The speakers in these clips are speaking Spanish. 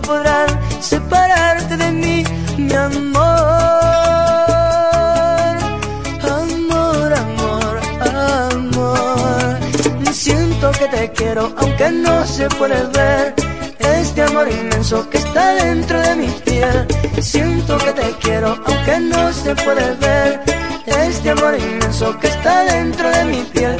nunca podrán separarte de mí, mi amor. Amor, amor, amor. Siento que te quiero aunque no se puede ver. Este amor inmenso que está dentro de mi piel. Siento que te quiero aunque no se puede ver. Este amor inmenso que está dentro de mi piel.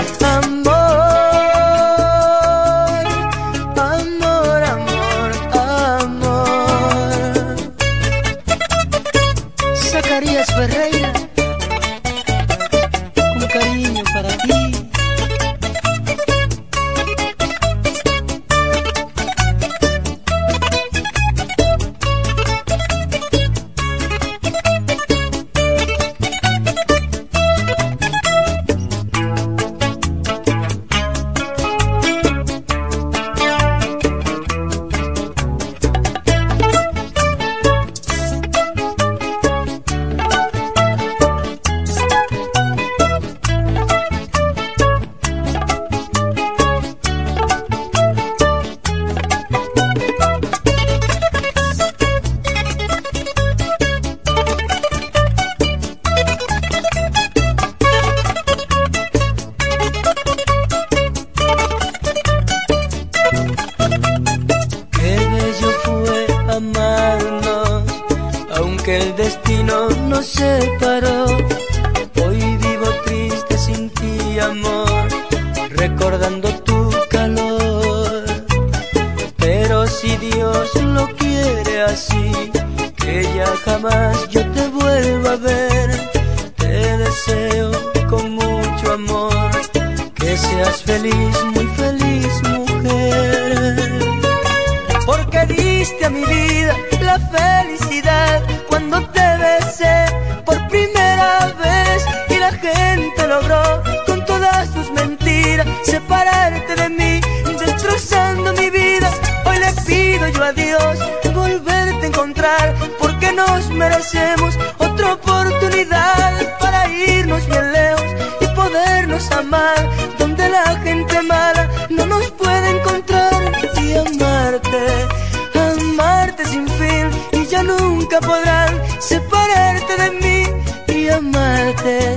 porque nos merecemos otra oportunidad para irnos bien lejos y podernos amar, donde la gente mala no nos puede encontrar y amarte, amarte sin fin y ya nunca podrán separarte de mí y amarte.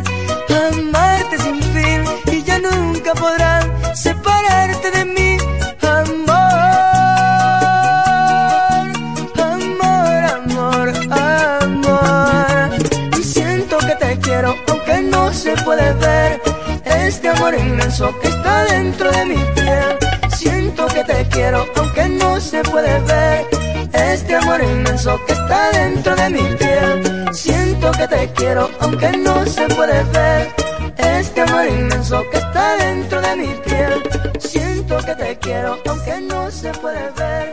dentro de mi piel. Siento que te quiero, aunque no se puede ver. Este amor inmenso que está dentro de mi piel. Siento que te quiero, aunque no se puede ver. Este amor inmenso que está dentro de mi piel. Siento que te quiero, aunque no se puede ver.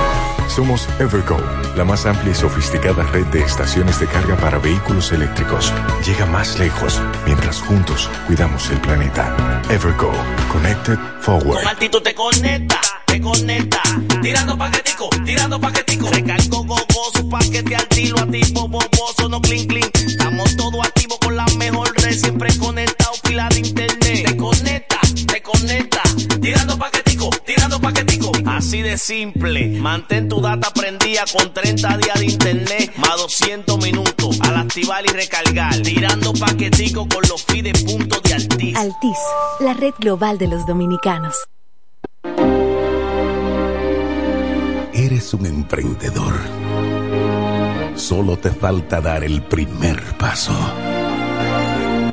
Somos Evergo, la más amplia y sofisticada red de estaciones de carga para vehículos eléctricos. Llega más lejos mientras juntos cuidamos el planeta. Evergo, Connected Forward. Con te conecta te conecta. Tirando paquetico, tirando paquetico. Recargo gogoso, paquete al tiro, a tipo boboso, no clean clean. Estamos todos activos con la mejor red, siempre conectado, pila de internet. Te conecta, te conecta. Tirando paquetico, tirando paquetico. Así de simple. Mantén tu data prendida con 30 días de internet, más 200 minutos. Al activar y recargar. Tirando paquetico con los fides puntos de Altis. Altis, la red global de los dominicanos. Eres un emprendedor Solo te falta dar el primer paso.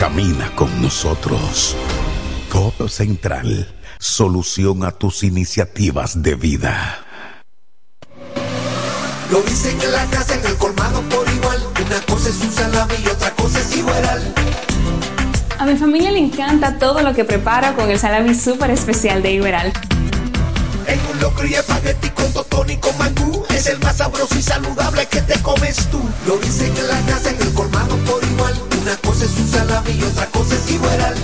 Camina con nosotros. Codo Central, solución a tus iniciativas de vida. Lo dicen en la casa, en el colmado por igual. Una cosa es un salami y otra cosa es igual. A mi familia le encanta todo lo que prepara con el salami súper especial de Iberal. En un locro y espagueti con totón y con mangú Es el más sabroso y saludable que te comes tú. Lo dicen en la casa, en el colmado por igual. Una cosa es un salami y otra cosa es Iberal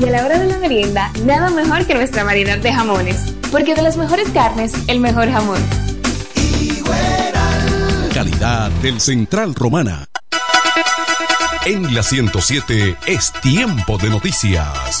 Y a la hora de la merienda, nada mejor que nuestra variedad de jamones. Porque de las mejores carnes, el mejor jamón. Calidad del Central Romana. En la 107 es tiempo de noticias.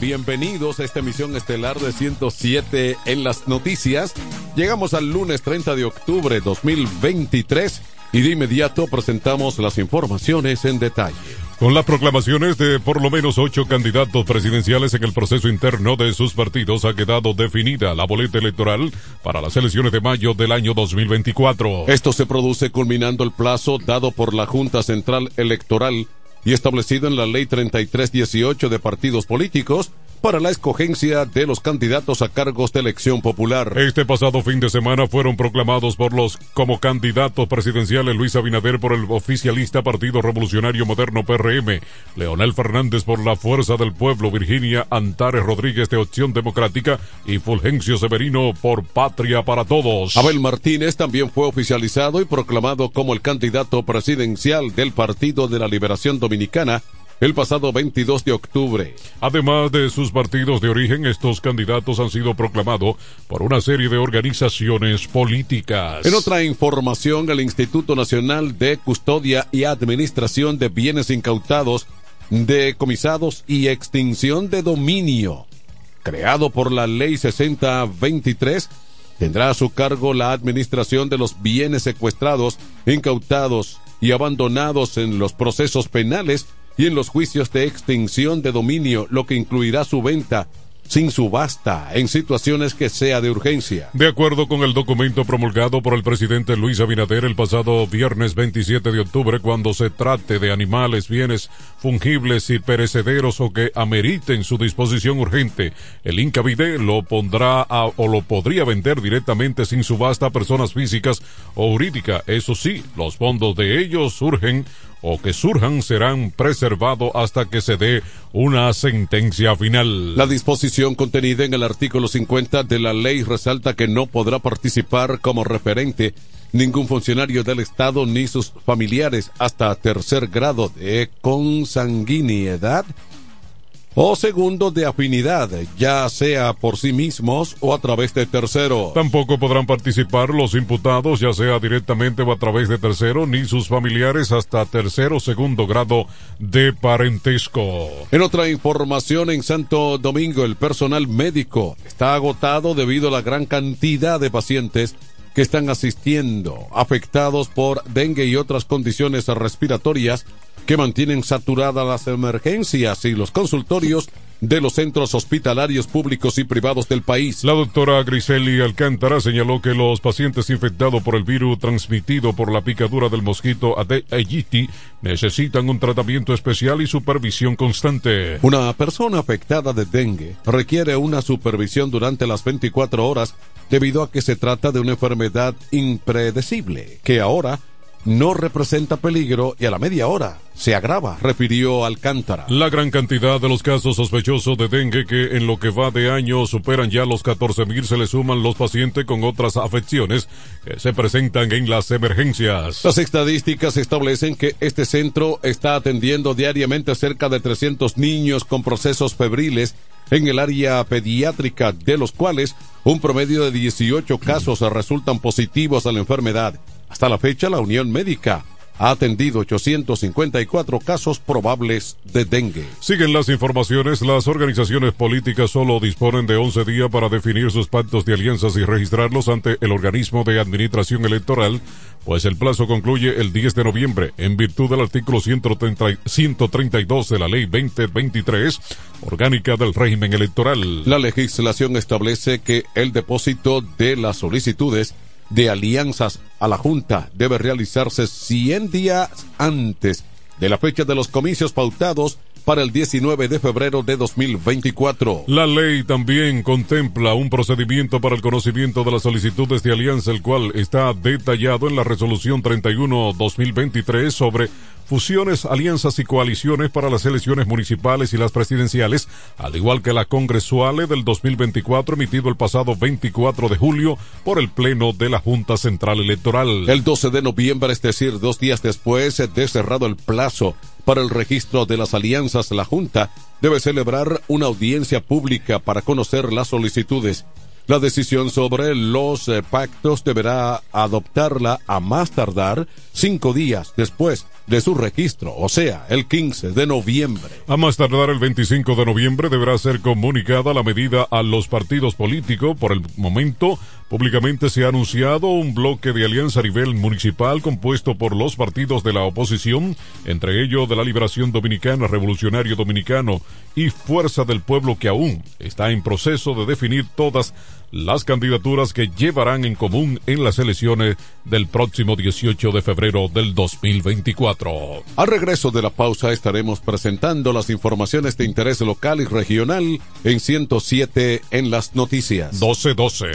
Bienvenidos a esta emisión estelar de 107 en las noticias. Llegamos al lunes 30 de octubre 2023 y de inmediato presentamos las informaciones en detalle. Con las proclamaciones de por lo menos ocho candidatos presidenciales en el proceso interno de sus partidos ha quedado definida la boleta electoral para las elecciones de mayo del año 2024. Esto se produce culminando el plazo dado por la Junta Central Electoral y establecido en la Ley 3318 de partidos políticos para la escogencia de los candidatos a cargos de elección popular. Este pasado fin de semana fueron proclamados por los como candidatos presidenciales Luis Abinader por el oficialista Partido Revolucionario Moderno PRM, Leonel Fernández por la Fuerza del Pueblo, Virginia Antares Rodríguez de Opción Democrática y Fulgencio Severino por Patria para Todos. Abel Martínez también fue oficializado y proclamado como el candidato presidencial del Partido de la Liberación Dominicana el pasado 22 de octubre. Además de sus partidos de origen, estos candidatos han sido proclamados por una serie de organizaciones políticas. En otra información, el Instituto Nacional de Custodia y Administración de Bienes Incautados, Decomisados y Extinción de Dominio, creado por la Ley 6023, tendrá a su cargo la administración de los bienes secuestrados, incautados y abandonados en los procesos penales y en los juicios de extinción de dominio, lo que incluirá su venta sin subasta en situaciones que sea de urgencia. De acuerdo con el documento promulgado por el presidente Luis Abinader el pasado viernes 27 de octubre, cuando se trate de animales, bienes fungibles y perecederos o que ameriten su disposición urgente, el Incavide lo pondrá a, o lo podría vender directamente sin subasta a personas físicas o jurídicas. Eso sí, los fondos de ellos surgen o que surjan serán preservados hasta que se dé una sentencia final. La disposición contenida en el artículo 50 de la ley resalta que no podrá participar como referente ningún funcionario del Estado ni sus familiares hasta tercer grado de consanguinidad o segundo de afinidad, ya sea por sí mismos o a través de tercero. Tampoco podrán participar los imputados, ya sea directamente o a través de tercero, ni sus familiares hasta tercero o segundo grado de parentesco. En otra información, en Santo Domingo, el personal médico está agotado debido a la gran cantidad de pacientes que están asistiendo, afectados por dengue y otras condiciones respiratorias que mantienen saturadas las emergencias y los consultorios de los centros hospitalarios públicos y privados del país. La doctora Griseli Alcántara señaló que los pacientes infectados por el virus transmitido por la picadura del mosquito Aedes aegypti necesitan un tratamiento especial y supervisión constante. Una persona afectada de dengue requiere una supervisión durante las 24 horas debido a que se trata de una enfermedad impredecible que ahora no representa peligro y a la media hora se agrava, refirió Alcántara. La gran cantidad de los casos sospechosos de dengue que en lo que va de año superan ya los 14.000 se le suman los pacientes con otras afecciones que se presentan en las emergencias. Las estadísticas establecen que este centro está atendiendo diariamente cerca de 300 niños con procesos febriles en el área pediátrica, de los cuales un promedio de 18 casos resultan positivos a la enfermedad. Hasta la fecha, la Unión Médica ha atendido 854 casos probables de dengue. Siguen las informaciones. Las organizaciones políticas solo disponen de 11 días para definir sus pactos de alianzas y registrarlos ante el organismo de administración electoral, pues el plazo concluye el 10 de noviembre en virtud del artículo 130, 132 de la ley 2023 orgánica del régimen electoral. La legislación establece que el depósito de las solicitudes de alianzas a la Junta debe realizarse 100 días antes de la fecha de los comicios pautados para el 19 de febrero de 2024. La ley también contempla un procedimiento para el conocimiento de las solicitudes de alianza, el cual está detallado en la resolución 31-2023 sobre fusiones, alianzas y coaliciones para las elecciones municipales y las presidenciales, al igual que la congresuale del 2024 emitido el pasado 24 de julio por el Pleno de la Junta Central Electoral. El 12 de noviembre, es decir, dos días después de cerrado el plazo para el registro de las alianzas, la Junta debe celebrar una audiencia pública para conocer las solicitudes. La decisión sobre los eh, pactos deberá adoptarla a más tardar cinco días después de su registro, o sea, el 15 de noviembre. A más tardar el 25 de noviembre deberá ser comunicada la medida a los partidos políticos. Por el momento, públicamente se ha anunciado un bloque de alianza a nivel municipal compuesto por los partidos de la oposición, entre ellos de la Liberación Dominicana, Revolucionario Dominicano y Fuerza del Pueblo que aún está en proceso de definir todas las candidaturas que llevarán en común en las elecciones del próximo 18 de febrero del 2024. Al regreso de la pausa estaremos presentando las informaciones de interés local y regional en 107 en las noticias. 1212.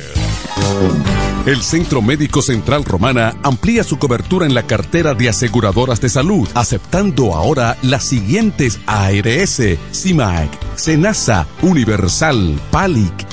El Centro Médico Central Romana amplía su cobertura en la cartera de aseguradoras de salud, aceptando ahora las siguientes ARS, CIMAC, SENASA, Universal, PALIC,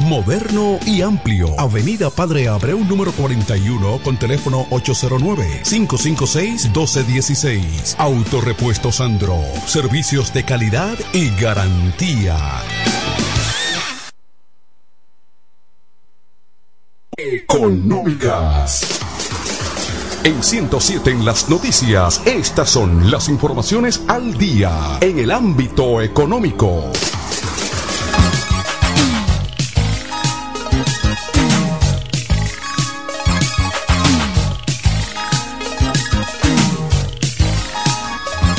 Moderno y amplio. Avenida Padre Abreu número 41 con teléfono 809-556-1216. Autorepuesto Sandro. Servicios de calidad y garantía. Económicas. En 107 en las noticias, estas son las informaciones al día en el ámbito económico.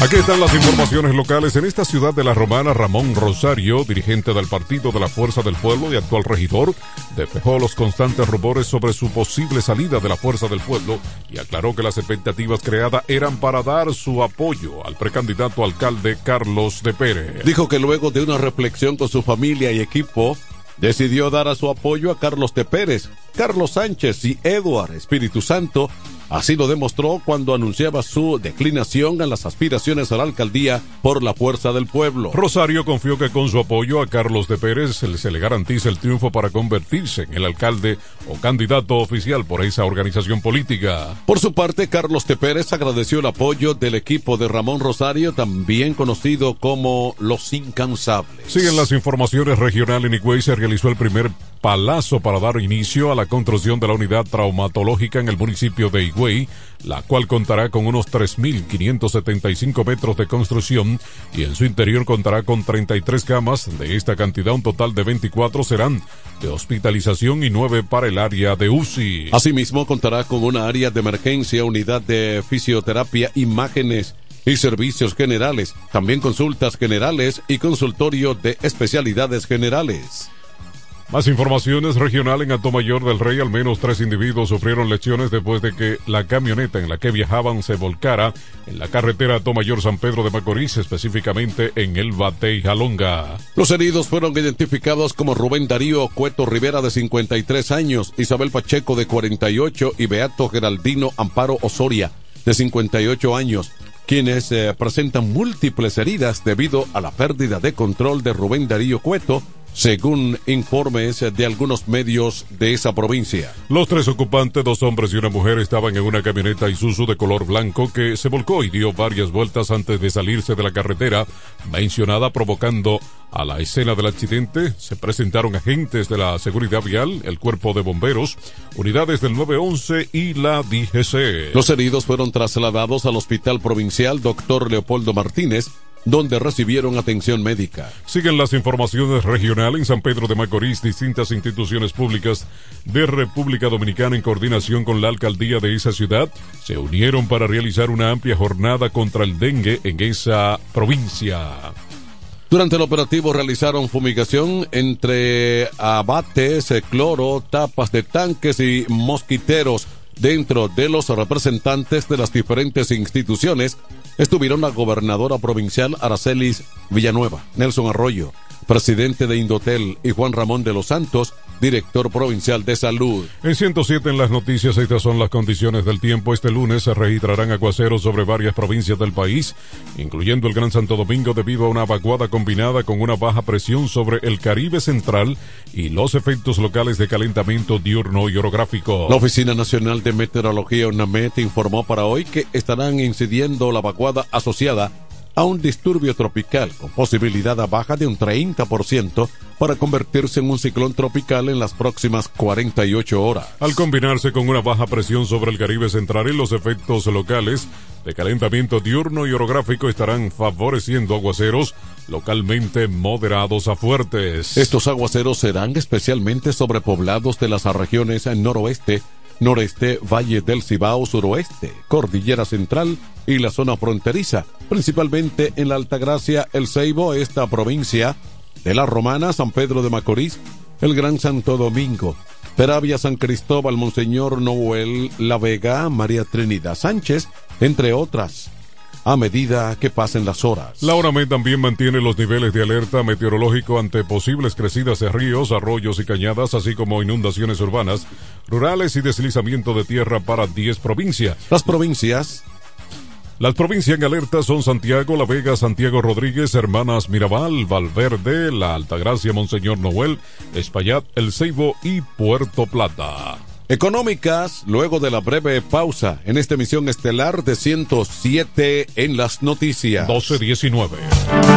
Aquí están las informaciones locales. En esta ciudad de la Romana, Ramón Rosario, dirigente del Partido de la Fuerza del Pueblo y actual regidor, despejó los constantes rumores sobre su posible salida de la Fuerza del Pueblo y aclaró que las expectativas creadas eran para dar su apoyo al precandidato alcalde Carlos de Pérez. Dijo que luego de una reflexión con su familia y equipo, decidió dar a su apoyo a Carlos de Pérez, Carlos Sánchez y Eduard Espíritu Santo Así lo demostró cuando anunciaba su declinación a las aspiraciones a la alcaldía por la fuerza del pueblo. Rosario confió que con su apoyo a Carlos de Pérez se le garantiza el triunfo para convertirse en el alcalde o candidato oficial por esa organización política. Por su parte, Carlos de Pérez agradeció el apoyo del equipo de Ramón Rosario, también conocido como Los Incansables. Siguen las informaciones regionales. En Higüey se realizó el primer palazo para dar inicio a la construcción de la unidad traumatológica en el municipio de Higüey, la cual contará con unos 3.575 metros de construcción y en su interior contará con 33 camas. De esta cantidad, un total de 24 serán de hospitalización y 9 para el área de UCI. Asimismo, contará con una área de emergencia, unidad de fisioterapia, imágenes y servicios generales, también consultas generales y consultorio de especialidades generales. Más informaciones regional en Mayor del Rey. Al menos tres individuos sufrieron lesiones después de que la camioneta en la que viajaban se volcara en la carretera Mayor San Pedro de Macorís, específicamente en el Batey Jalonga. Los heridos fueron identificados como Rubén Darío Cueto Rivera de 53 años, Isabel Pacheco de 48 y Beato Geraldino Amparo Osoria de 58 años quienes eh, presentan múltiples heridas debido a la pérdida de control de Rubén Darío Cueto, según informes de algunos medios de esa provincia. Los tres ocupantes, dos hombres y una mujer, estaban en una camioneta Isuzu de color blanco que se volcó y dio varias vueltas antes de salirse de la carretera mencionada, provocando a la escena del accidente. Se presentaron agentes de la seguridad vial, el cuerpo de bomberos, unidades del 911 y la DGC. Los heridos fueron trasladados al Hospital Provincial Dr. Leopoldo Martínez donde recibieron atención médica. Siguen las informaciones regionales en San Pedro de Macorís. Distintas instituciones públicas de República Dominicana en coordinación con la alcaldía de esa ciudad se unieron para realizar una amplia jornada contra el dengue en esa provincia. Durante el operativo realizaron fumigación entre abates, cloro, tapas de tanques y mosquiteros dentro de los representantes de las diferentes instituciones estuvieron la gobernadora provincial Aracelis Villanueva, Nelson Arroyo, presidente de Indotel, y Juan Ramón de los Santos, director provincial de salud. En 107 en las noticias, estas son las condiciones del tiempo. Este lunes se registrarán aguaceros sobre varias provincias del país, incluyendo el Gran Santo Domingo debido a una vaguada combinada con una baja presión sobre el Caribe Central y los efectos locales de calentamiento diurno y orográfico. La Oficina Nacional de Meteorología UNAMET informó para hoy que estarán incidiendo la vaguada asociada a un disturbio tropical con posibilidad a baja de un 30% para convertirse en un ciclón tropical en las próximas 48 horas. Al combinarse con una baja presión sobre el Caribe Central y los efectos locales de calentamiento diurno y orográfico estarán favoreciendo aguaceros localmente moderados a fuertes. Estos aguaceros serán especialmente sobre poblados de las regiones noroeste, noreste, Valle del Cibao, suroeste, Cordillera Central y la zona fronteriza, principalmente en la Altagracia, El Ceibo, esta provincia de la Romana, San Pedro de Macorís, el Gran Santo Domingo, Peravia, San Cristóbal, Monseñor Noel, La Vega, María Trinidad Sánchez, entre otras a medida que pasen las horas. La ONAMED también mantiene los niveles de alerta meteorológico ante posibles crecidas de ríos, arroyos y cañadas, así como inundaciones urbanas, rurales y deslizamiento de tierra para 10 provincias. Las provincias las provincias en alerta son Santiago, La Vega, Santiago Rodríguez, Hermanas Mirabal, Valverde, La Altagracia, Monseñor Noel, Espaillat, El Ceibo y Puerto Plata. Económicas, luego de la breve pausa en esta emisión estelar de 107 en las noticias. 1219.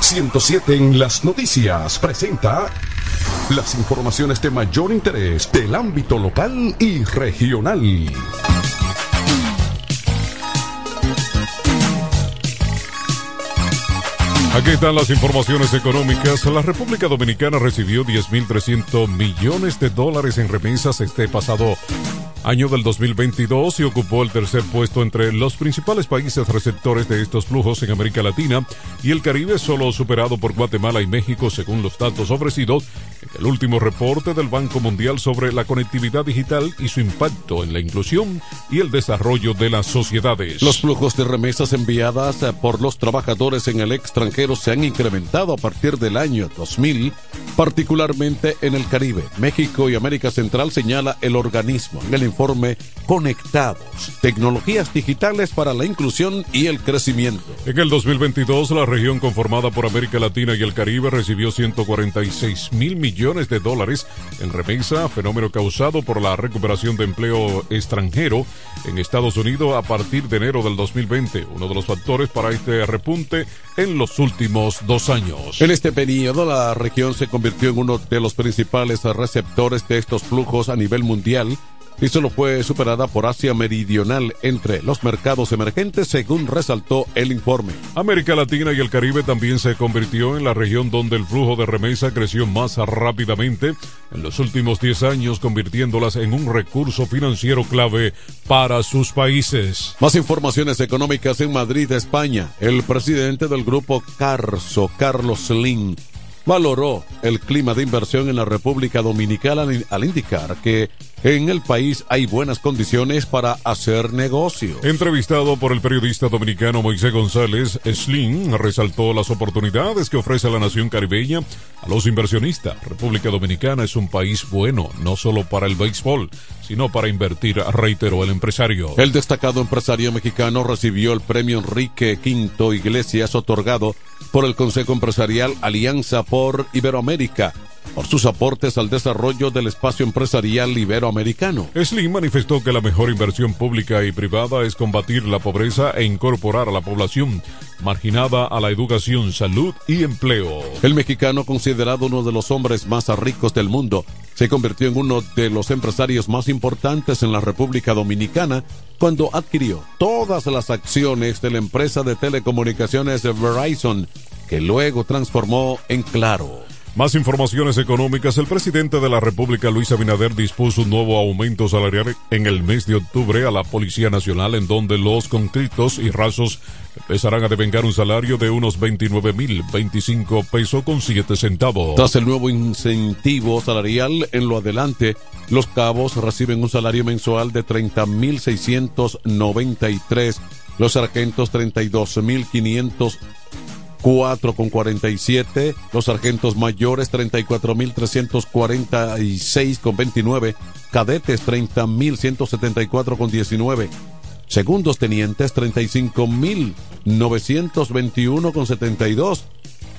107 en las noticias presenta las informaciones de mayor interés del ámbito local y regional. Aquí están las informaciones económicas. La República Dominicana recibió 10.300 millones de dólares en remesas este pasado año del 2022 y ocupó el tercer puesto entre los principales países receptores de estos flujos en América Latina y el Caribe, solo superado por Guatemala y México según los datos ofrecidos en el último reporte del Banco Mundial sobre la conectividad digital y su impacto en la inclusión y el desarrollo de las sociedades. Los flujos de remesas enviadas eh, por los trabajadores en el extranjero se han incrementado a partir del año 2000, particularmente en el Caribe, México y América Central, señala el organismo en el informe Conectados, tecnologías digitales para la inclusión y el crecimiento. En el 2022, la región conformada por América Latina y el Caribe recibió 146 mil millones de dólares en remesa, fenómeno causado por la recuperación de empleo extranjero en Estados Unidos a partir de enero del 2020, uno de los factores para este repunte en los últimos dos años. En este periodo, la región se convirtió en uno de los principales receptores de estos flujos a nivel mundial y solo fue superada por Asia Meridional entre los mercados emergentes, según resaltó el informe. América Latina y el Caribe también se convirtió en la región donde el flujo de remesa creció más rápidamente en los últimos 10 años, convirtiéndolas en un recurso financiero clave para sus países. Más informaciones económicas en Madrid, España. El presidente del grupo Carso, Carlos Slim, valoró el clima de inversión en la República Dominicana al indicar que en el país hay buenas condiciones para hacer negocio. Entrevistado por el periodista dominicano Moisés González, Slim resaltó las oportunidades que ofrece la nación caribeña a los inversionistas. República Dominicana es un país bueno, no solo para el béisbol, sino para invertir, reiteró el empresario. El destacado empresario mexicano recibió el premio Enrique V Iglesias otorgado por el Consejo Empresarial Alianza por Iberoamérica por sus aportes al desarrollo del espacio empresarial iberoamericano. Slim manifestó que la mejor inversión pública y privada es combatir la pobreza e incorporar a la población marginada a la educación, salud y empleo. El mexicano, considerado uno de los hombres más ricos del mundo, se convirtió en uno de los empresarios más importantes en la República Dominicana cuando adquirió todas las acciones de la empresa de telecomunicaciones Verizon, que luego transformó en Claro. Más informaciones económicas. El presidente de la República, Luis Abinader, dispuso un nuevo aumento salarial en el mes de octubre a la Policía Nacional, en donde los conscriptos y rasos empezarán a devengar un salario de unos 29 mil 25 pesos con 7 centavos. Tras el nuevo incentivo salarial, en lo adelante, los cabos reciben un salario mensual de 30 mil 693, los sargentos 32 mil 500 4 con 47, los sargentos mayores 34.346 con 29, cadetes 30.174 con 19, segundos tenientes 35.921 con 72,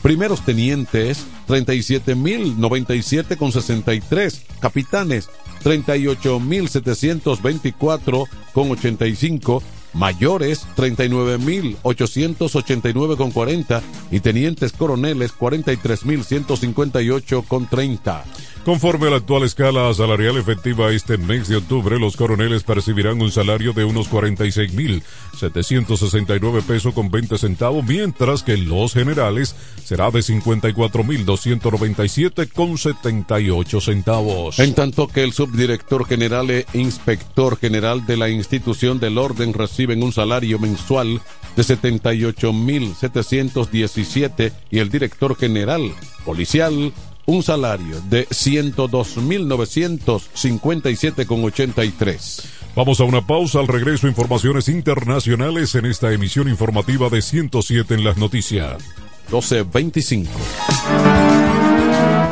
primeros tenientes 37.097 con 63, capitanes 38.724 con 85, mayores 39.889 con 40 y tenientes coroneles 43.158 con 30. Conforme a la actual escala salarial efectiva este mes de octubre, los coroneles percibirán un salario de unos 46.769 pesos con 20 centavos, mientras que los generales será de 54.297 con 78 centavos. En tanto que el subdirector general e inspector general de la institución del orden reciben un salario mensual de 78.717 y el director general policial un salario de 102.957,83. Vamos a una pausa. Al regreso, informaciones internacionales en esta emisión informativa de 107 en las noticias. 12.25.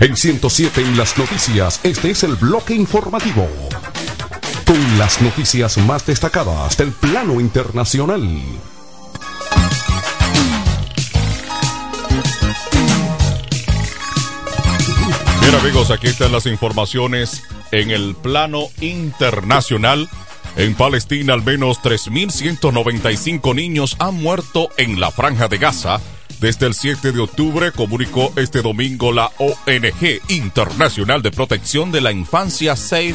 En 107 en las noticias, este es el bloque informativo. Con las noticias más destacadas del plano internacional. Bien amigos, aquí están las informaciones en el plano internacional. En Palestina al menos 3.195 niños han muerto en la franja de Gaza desde el 7 de octubre, comunicó este domingo la ONG Internacional de Protección de la Infancia Save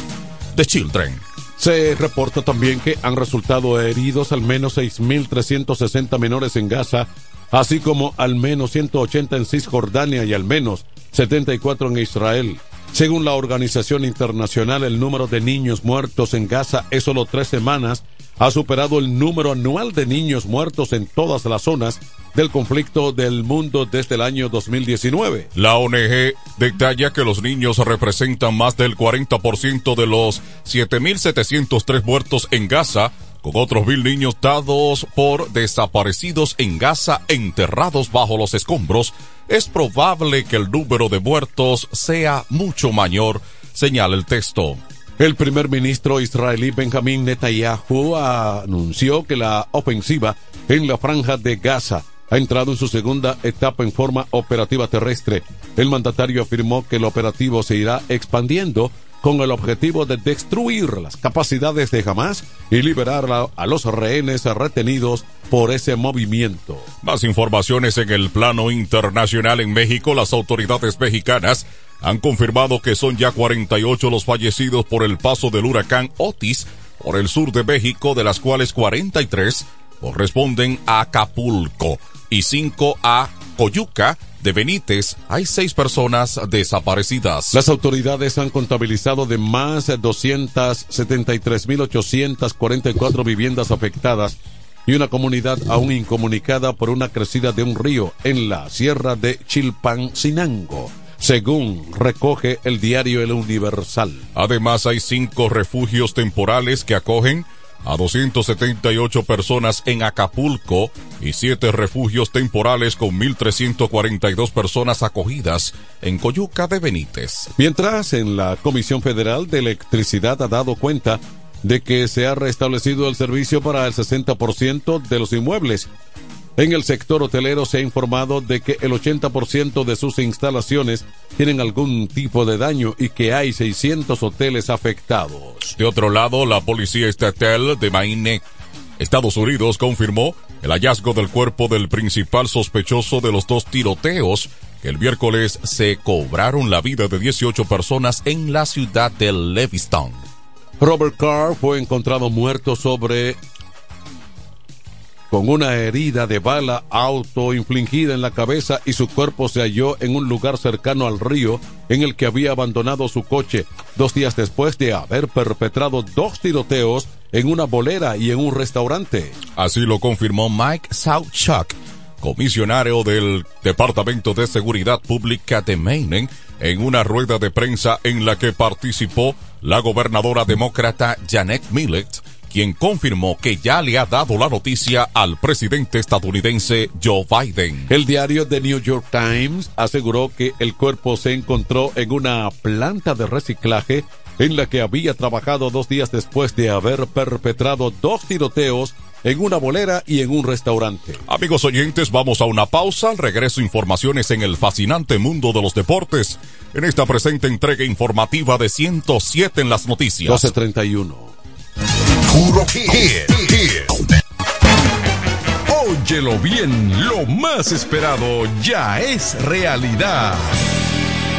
the Children. Se reporta también que han resultado heridos al menos 6.360 menores en Gaza, así como al menos 180 en Cisjordania y al menos 74 en Israel. Según la organización internacional, el número de niños muertos en Gaza es solo tres semanas ha superado el número anual de niños muertos en todas las zonas del conflicto del mundo desde el año 2019. La ONG detalla que los niños representan más del 40% de los 7.703 muertos en Gaza con otros mil niños dados por desaparecidos en Gaza enterrados bajo los escombros, es probable que el número de muertos sea mucho mayor, señala el texto. El primer ministro israelí Benjamin Netanyahu anunció que la ofensiva en la franja de Gaza ha entrado en su segunda etapa en forma operativa terrestre. El mandatario afirmó que el operativo se irá expandiendo con el objetivo de destruir las capacidades de Hamas y liberar a los rehenes retenidos por ese movimiento. Más informaciones en el plano internacional en México. Las autoridades mexicanas han confirmado que son ya 48 los fallecidos por el paso del huracán Otis por el sur de México, de las cuales 43 corresponden a Acapulco y 5 a Coyuca, de Benítez hay seis personas desaparecidas. Las autoridades han contabilizado de más de 273.844 viviendas afectadas y una comunidad aún incomunicada por una crecida de un río en la sierra de Chilpancinango según recoge el diario El Universal. Además, hay cinco refugios temporales que acogen a 278 personas en Acapulco y siete refugios temporales con 1.342 personas acogidas en Coyuca de Benítez. Mientras en la Comisión Federal de Electricidad ha dado cuenta de que se ha restablecido el servicio para el 60% de los inmuebles en el sector hotelero se ha informado de que el 80% de sus instalaciones tienen algún tipo de daño y que hay 600 hoteles afectados. De otro lado, la Policía Estatal de Maine, Estados Unidos, confirmó el hallazgo del cuerpo del principal sospechoso de los dos tiroteos que el miércoles se cobraron la vida de 18 personas en la ciudad de Leviston. Robert Carr fue encontrado muerto sobre con una herida de bala autoinfligida en la cabeza y su cuerpo se halló en un lugar cercano al río en el que había abandonado su coche dos días después de haber perpetrado dos tiroteos en una bolera y en un restaurante. Así lo confirmó Mike Southchuck, comisionario del Departamento de Seguridad Pública de Maine, en una rueda de prensa en la que participó la gobernadora demócrata Janet Millett quien confirmó que ya le ha dado la noticia al presidente estadounidense Joe Biden. El diario The New York Times aseguró que el cuerpo se encontró en una planta de reciclaje en la que había trabajado dos días después de haber perpetrado dos tiroteos en una bolera y en un restaurante. Amigos oyentes, vamos a una pausa. Al regreso, informaciones en el fascinante mundo de los deportes. En esta presente entrega informativa de 107 en las noticias. 1231. Puro Óyelo bien, lo más esperado ya es realidad.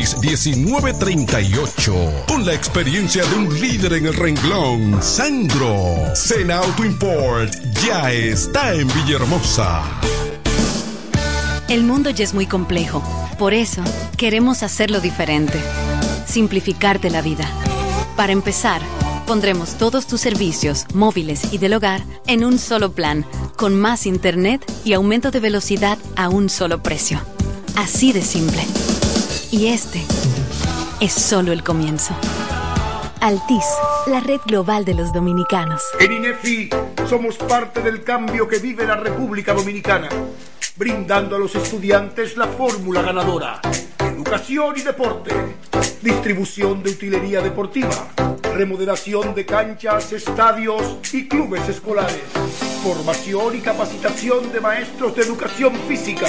809-866. 1938. Con la experiencia de un líder en el renglón, Sandro. Sena Auto Import ya está en Villahermosa. El mundo ya es muy complejo. Por eso, queremos hacerlo diferente. Simplificarte la vida. Para empezar, pondremos todos tus servicios, móviles y del hogar, en un solo plan, con más internet y aumento de velocidad a un solo precio. Así de simple. Y este es solo el comienzo. Altis, la red global de los dominicanos. En INEFI somos parte del cambio que vive la República Dominicana, brindando a los estudiantes la fórmula ganadora. Educación y deporte, distribución de utilería deportiva, remodelación de canchas, estadios y clubes escolares, formación y capacitación de maestros de educación física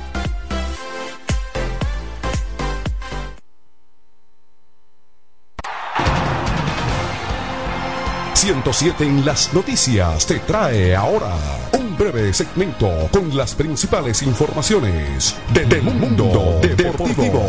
107 en las noticias te trae ahora un breve segmento con las principales informaciones de, Mundo Deportivo.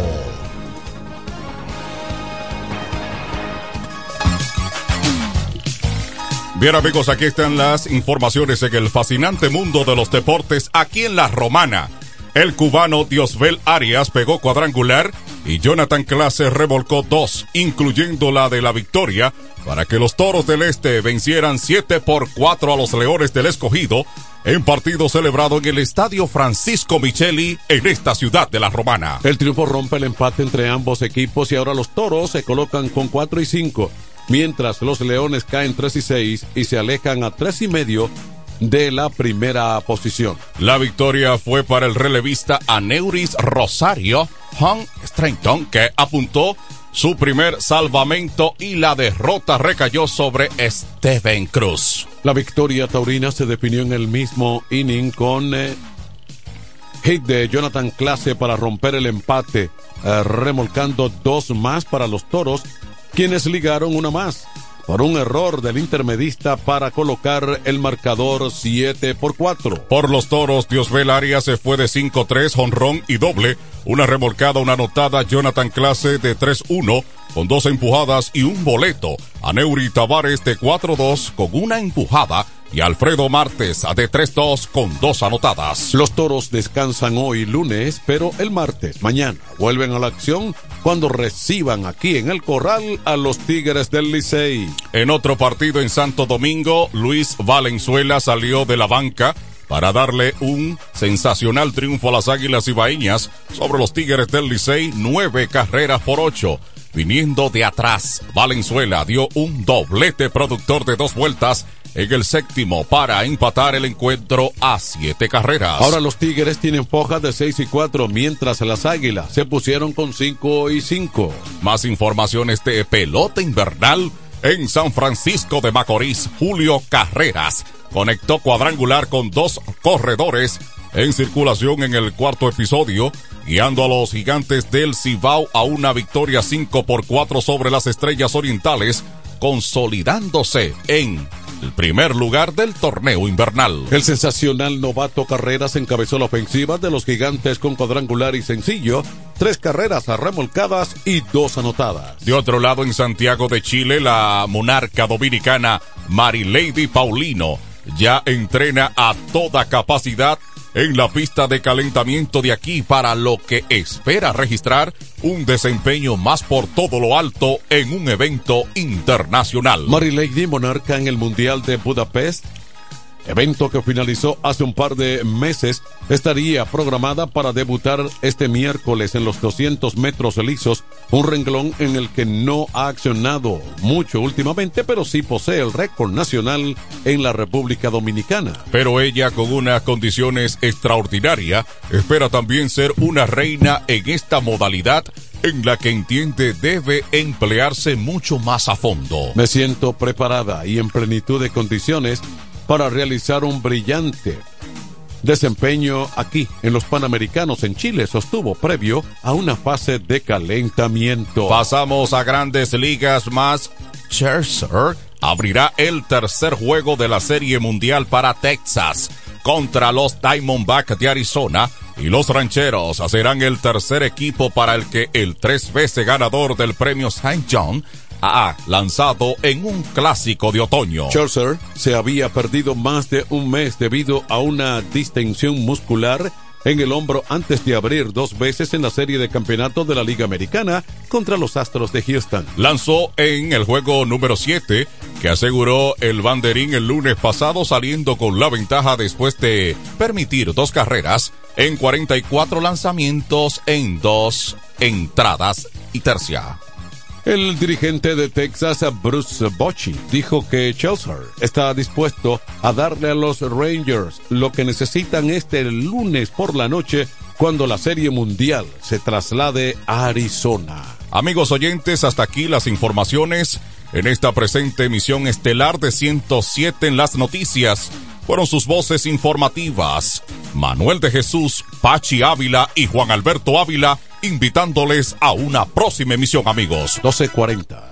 Bien amigos, aquí están las informaciones en el fascinante mundo de los deportes aquí en La Romana. El cubano Diosbel Arias pegó cuadrangular y Jonathan Clase revolcó dos, incluyendo la de la victoria, para que los Toros del Este vencieran 7 por 4 a los Leones del Escogido en partido celebrado en el Estadio Francisco Micheli en esta ciudad de La Romana. El triunfo rompe el empate entre ambos equipos y ahora los Toros se colocan con 4 y 5, mientras los Leones caen 3 y 6 y se alejan a 3 y medio de la primera posición. La victoria fue para el relevista Aneuris Rosario, Hong Strenton, que apuntó su primer salvamento y la derrota recayó sobre Steven Cruz. La victoria taurina se definió en el mismo inning con eh, hit de Jonathan Clase para romper el empate, eh, remolcando dos más para los toros, quienes ligaron una más por un error del intermedista para colocar el marcador 7 por 4. Por los toros, Diosbel Arias se fue de 5-3, honrón y doble. Una remolcada, una anotada, Jonathan Clase de 3-1 con dos empujadas y un boleto. A Neuri Tavares de 4-2 con una empujada y Alfredo Martes de 3-2 con dos anotadas. Los toros descansan hoy lunes, pero el martes, mañana, vuelven a la acción cuando reciban aquí en el Corral a los Tigres del Licey. En otro partido en Santo Domingo, Luis Valenzuela salió de la banca para darle un sensacional triunfo a las Águilas Ibaeñas sobre los Tigres del Licey, nueve carreras por ocho. Viniendo de atrás, Valenzuela dio un doblete productor de dos vueltas en el séptimo para empatar el encuentro a siete carreras. Ahora los Tigres tienen fojas de 6 y 4, mientras las Águilas se pusieron con 5 y 5. Más informaciones de pelota invernal en San Francisco de Macorís. Julio Carreras conectó cuadrangular con dos corredores en circulación en el cuarto episodio, guiando a los gigantes del Cibao a una victoria 5 por 4 sobre las estrellas orientales, consolidándose en primer lugar del torneo invernal. El sensacional novato Carreras encabezó la ofensiva de los gigantes con cuadrangular y sencillo, tres carreras remolcadas y dos anotadas. De otro lado, en Santiago de Chile, la monarca dominicana Marilady Paulino ya entrena a toda capacidad en la pista de calentamiento de aquí para lo que espera registrar un desempeño más por todo lo alto en un evento internacional. Marilady Monarca en el Mundial de Budapest evento que finalizó hace un par de meses, estaría programada para debutar este miércoles en los 200 metros lisos, un renglón en el que no ha accionado mucho últimamente, pero sí posee el récord nacional en la República Dominicana. Pero ella con unas condiciones extraordinarias espera también ser una reina en esta modalidad en la que entiende debe emplearse mucho más a fondo. Me siento preparada y en plenitud de condiciones para realizar un brillante desempeño aquí en los Panamericanos en Chile, sostuvo previo a una fase de calentamiento. Pasamos a grandes ligas más. Scherzer abrirá el tercer juego de la Serie Mundial para Texas contra los Diamondbacks de Arizona y los Rancheros serán el tercer equipo para el que el tres veces ganador del premio St. John ha lanzado en un clásico de otoño. Scherzer se había perdido más de un mes debido a una distensión muscular en el hombro antes de abrir dos veces en la serie de campeonato de la Liga Americana contra los Astros de Houston. Lanzó en el juego número 7 que aseguró el banderín el lunes pasado saliendo con la ventaja después de permitir dos carreras en 44 lanzamientos en dos entradas y tercia. El dirigente de Texas, Bruce Bochy, dijo que Chelsea está dispuesto a darle a los Rangers lo que necesitan este lunes por la noche cuando la Serie Mundial se traslade a Arizona. Amigos oyentes, hasta aquí las informaciones en esta presente emisión estelar de 107 en las noticias. Fueron sus voces informativas. Manuel de Jesús, Pachi Ávila y Juan Alberto Ávila invitándoles a una próxima emisión, amigos. 1240.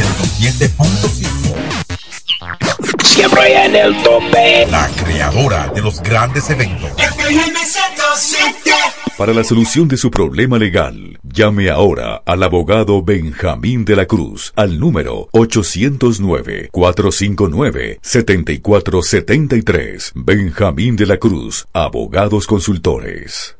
107.5. Siempre en el tope. La creadora de los grandes eventos. Para la solución de su problema legal, llame ahora al abogado Benjamín de la Cruz al número 809-459-7473. Benjamín de la Cruz, abogados consultores.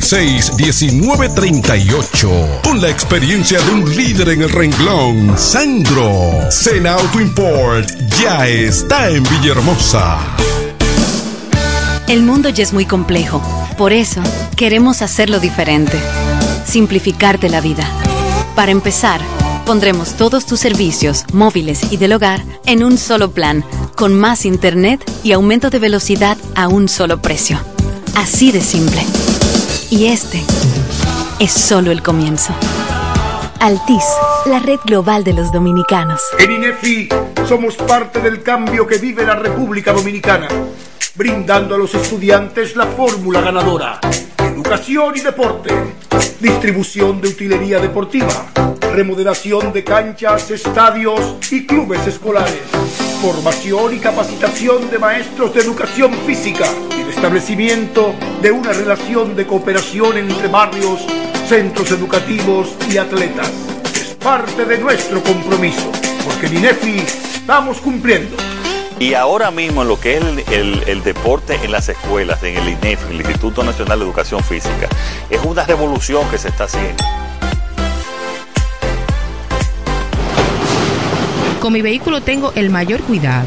1938. Con la experiencia de un líder en el renglón, Sandro. Sena Auto Import ya está en Villahermosa. El mundo ya es muy complejo. Por eso, queremos hacerlo diferente. Simplificarte la vida. Para empezar, pondremos todos tus servicios, móviles y del hogar, en un solo plan, con más internet y aumento de velocidad a un solo precio. Así de simple. Y este es solo el comienzo. Altis, la red global de los dominicanos. En INEFI somos parte del cambio que vive la República Dominicana, brindando a los estudiantes la fórmula ganadora. Educación y deporte, distribución de utilería deportiva, remodelación de canchas, estadios y clubes escolares, formación y capacitación de maestros de educación física establecimiento de una relación de cooperación entre barrios, centros educativos y atletas. Es parte de nuestro compromiso, porque en INEFI estamos cumpliendo. Y ahora mismo en lo que es el, el- el deporte en las escuelas, en el INEF, el Instituto Nacional de Educación Física, es una revolución que se está haciendo. Con mi vehículo tengo el mayor cuidado.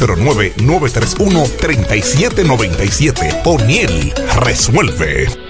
809-931-3797. O'Neill resuelve.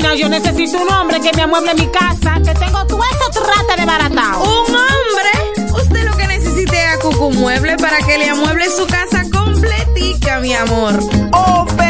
yo necesito un hombre que me amueble mi casa, que tengo todo eso trata de baratado. ¿Un hombre? Usted lo que necesite es a Cucu Mueble para que le amueble su casa completica, mi amor. Oh, pero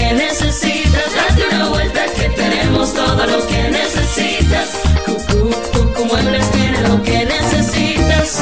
todo lo que necesitas. Cucú, Cucú Muebles tiene lo que necesitas.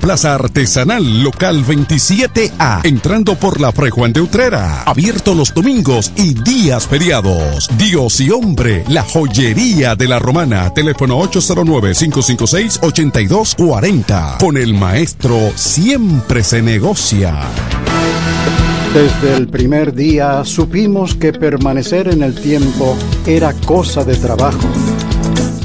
Plaza Artesanal Local 27A, entrando por la Fray de Utrera. Abierto los domingos y días feriados. Dios y hombre, la joyería de la romana. Teléfono 809-556-8240. Con el maestro siempre se negocia. Desde el primer día supimos que permanecer en el tiempo era cosa de trabajo.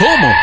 ¿Cómo?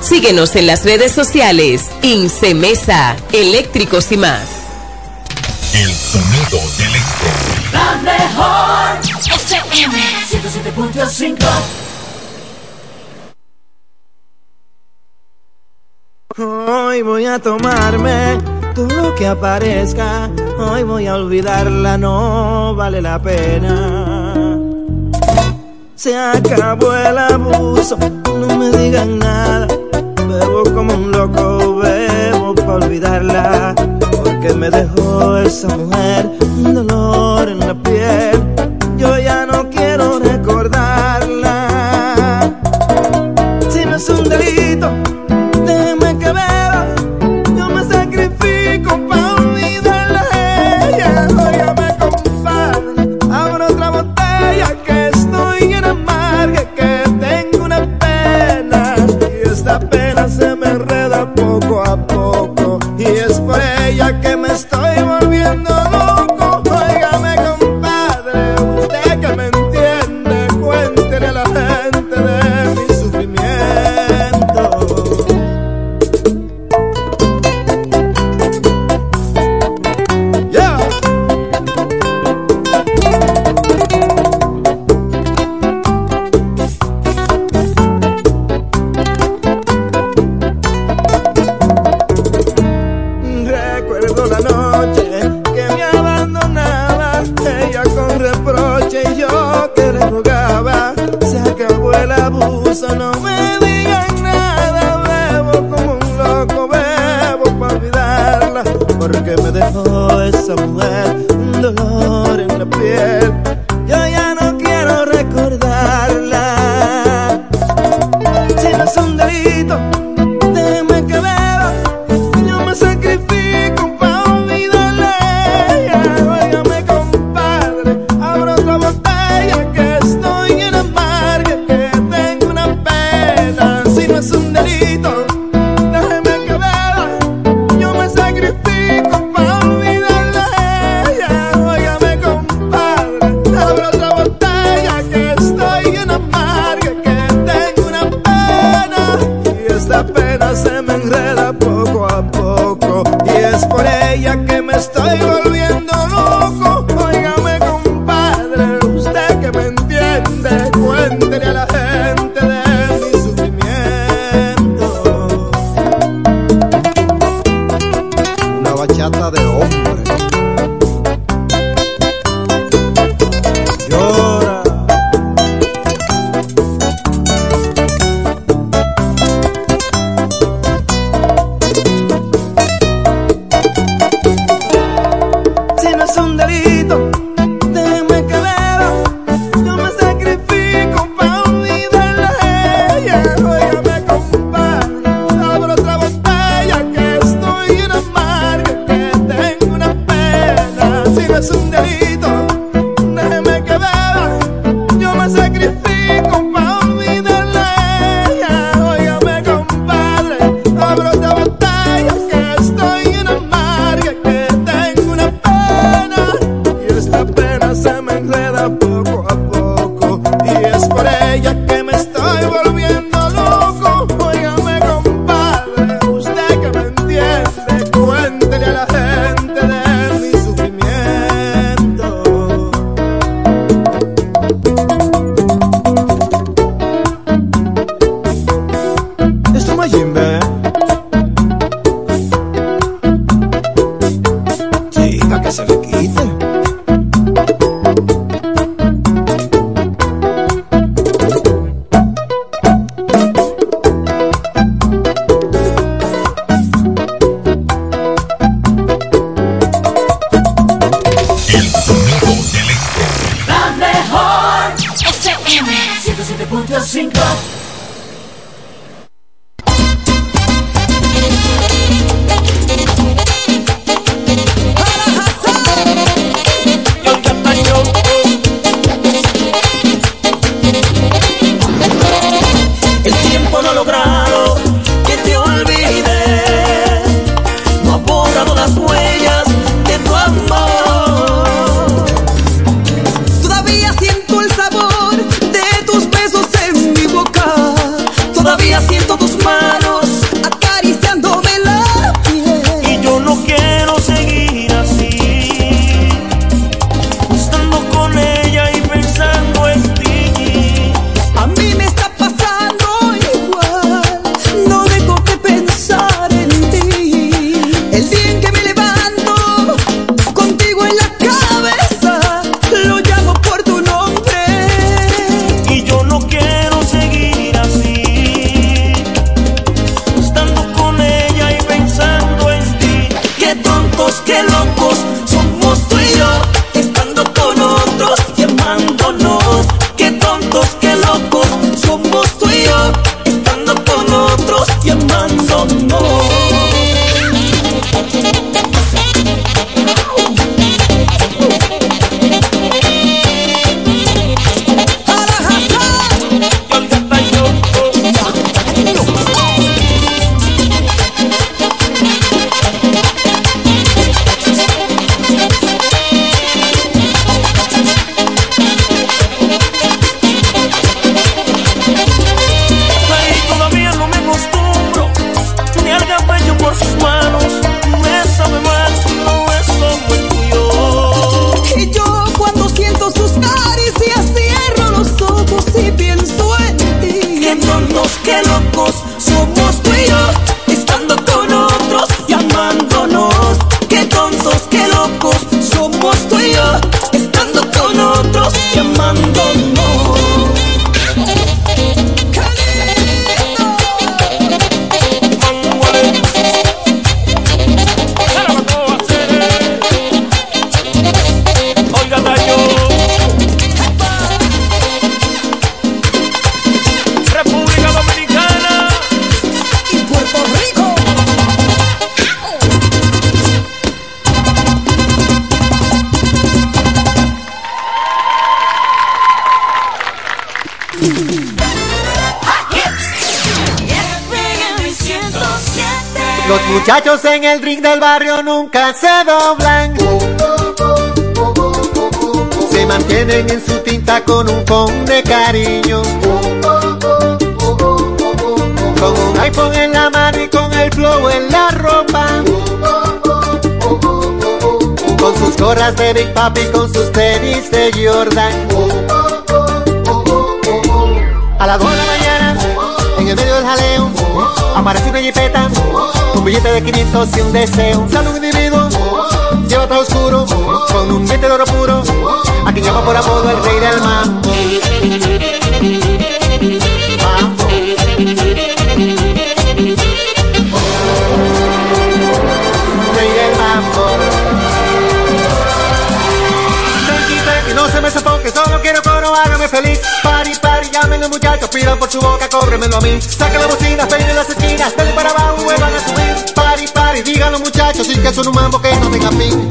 Síguenos en las redes sociales, Incemesa, Eléctricos y más. El sonido del electro. La mejor FM 107.5. Hoy voy a tomarme todo lo que aparezca. Hoy voy a olvidarla, no vale la pena se acabó el abuso, no me digan nada. Bebo como un loco, bebo para olvidarla, porque me dejó esa mujer un dolor en la te le rogaba, se acabó el abuso, no me se me enreda en el ring del barrio nunca se doblan. Se mantienen en su tinta con un pon de cariño. Con un iPhone en la mano y con el flow en la ropa. Con sus gorras de Big Papi, con sus tenis de Jordan. A las 2 de la mañana, en el medio del jaleo, aparece una jipeta, un billete de 500 y un deseo. Sale un individuo, lleva todo oscuro, con un diente de oro puro, a quien llama por apodo el rey del mambo. Mambo. Rey del mambo. Tranqui, tranqui, no se me sofoque, solo quiero coro, hágame feliz. Pari, llamen los muchachos, pidan por su boca, cóbremelo a mí. Saca la bocina, peinen las esquinas, denle para abajo, vuelvan a subir. Pari, pari, digan los muchachos, y que son un mambo que no tenga fin.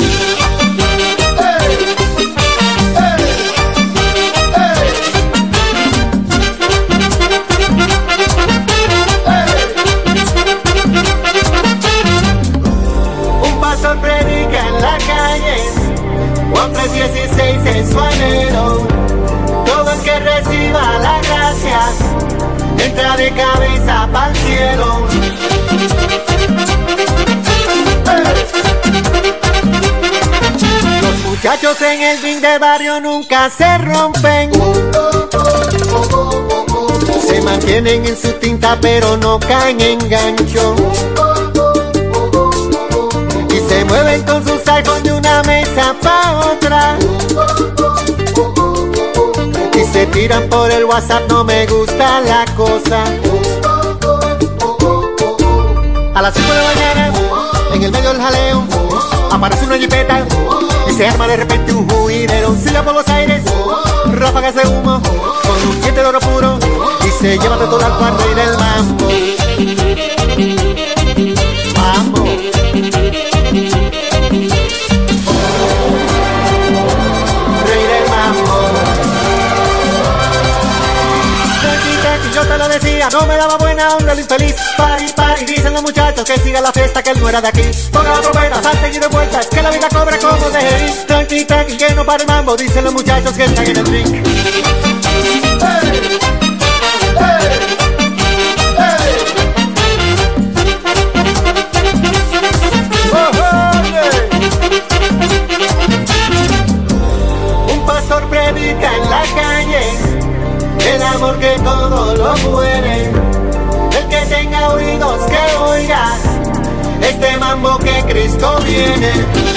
Predica en la calle, Juan 3:16 es su. Que reciba la gracia, entra de cabeza para el cielo. Los muchachos en el ring de barrio nunca se rompen. Se mantienen en su tinta pero no caen en gancho. Y se mueven con sus iPhones de una mesa pa' otra. Tiran por el WhatsApp, no me gusta la cosa. A las 5 de la mañana, en el medio del jaleo, aparece una jipeta y se arma de repente un juidero. Silla por los aires, ráfagas de humo, con un diente de oro puro y se lleva de todo al cuarto y del. Mambo. No me daba buena onda el infeliz. Pari, pari, dicen los muchachos que siga la fiesta, que él no era de aquí. Ponga la trompeta, salten y de vuelta, que la vida cobra como de ir. Tranqui, tranqui, que no para el mambo, dicen los muchachos que están en el ring. Amor que todo lo muere. El que tenga oídos que oiga este mambo que Cristo viene.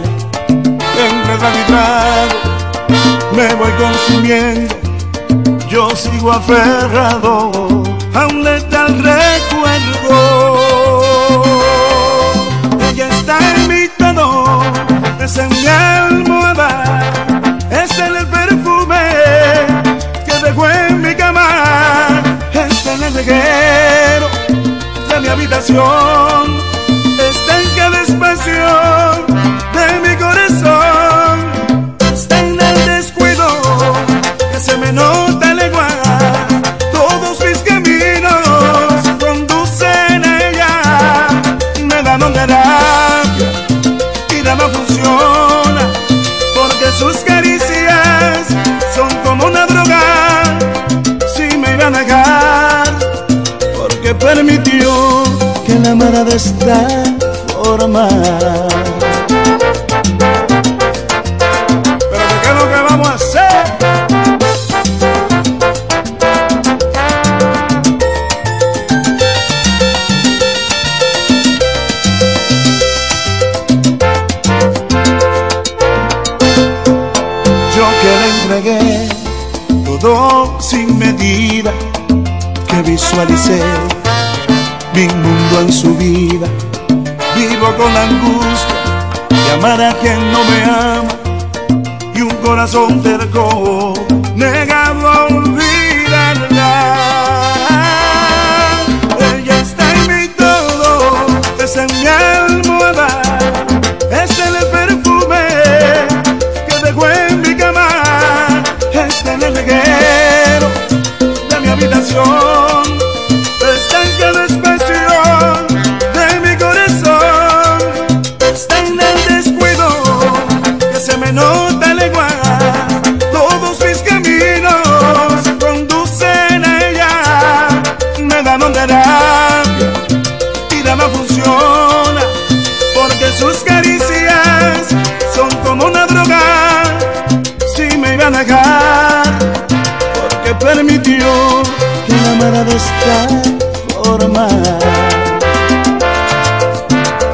Trago me voy consumiendo, yo sigo aferrado a un letal recuerdo. Ella está en mi todo, es en mi almohada, es en el perfume que dejó en mi cama, es en el reguero de mi habitación, forma. Quien no me ama y un corazón terco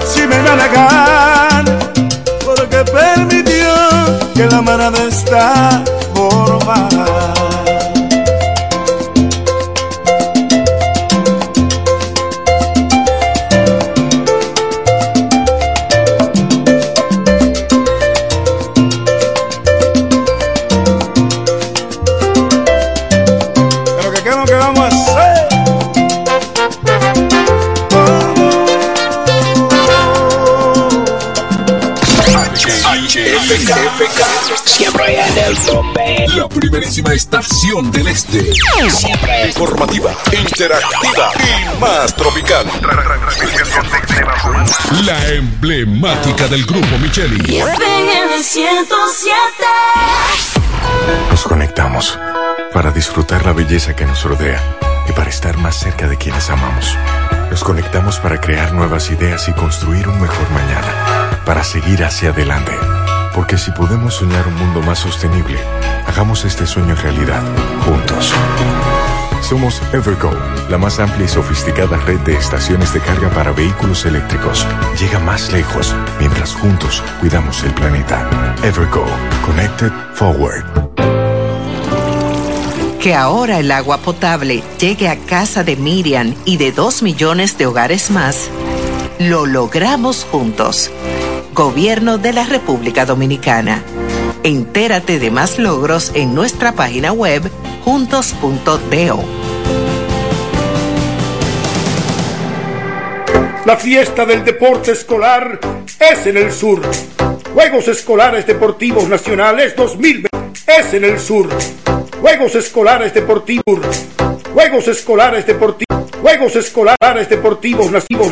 Si me iba a negar, porque permitió que la amara de esta forma. Estación del este. Siempre informativa, interactiva y más tropical. La emblemática del grupo Micheli. FM 107. Nos conectamos para disfrutar la belleza que nos rodea y para estar más cerca de quienes amamos. Nos conectamos para crear nuevas ideas y construir un mejor mañana, para seguir hacia adelante. Porque si podemos soñar un mundo más sostenible, hagamos este sueño realidad, juntos. Somos Evergo, la más amplia y sofisticada red de estaciones de carga para vehículos eléctricos. Llega más lejos mientras juntos cuidamos el planeta. Evergo, Connected Forward. Que ahora el agua potable llegue a casa de Miriam y de dos millones de hogares más, lo logramos juntos. Gobierno de la República Dominicana. Entérate de más logros en nuestra página web juntos.do. La fiesta del deporte escolar es en el sur. Juegos Escolares Deportivos Nacionales 2020 es en el sur. Juegos Escolares Deportivos. Juegos Escolares Deportivos. Juegos Escolares Deportivos Nativos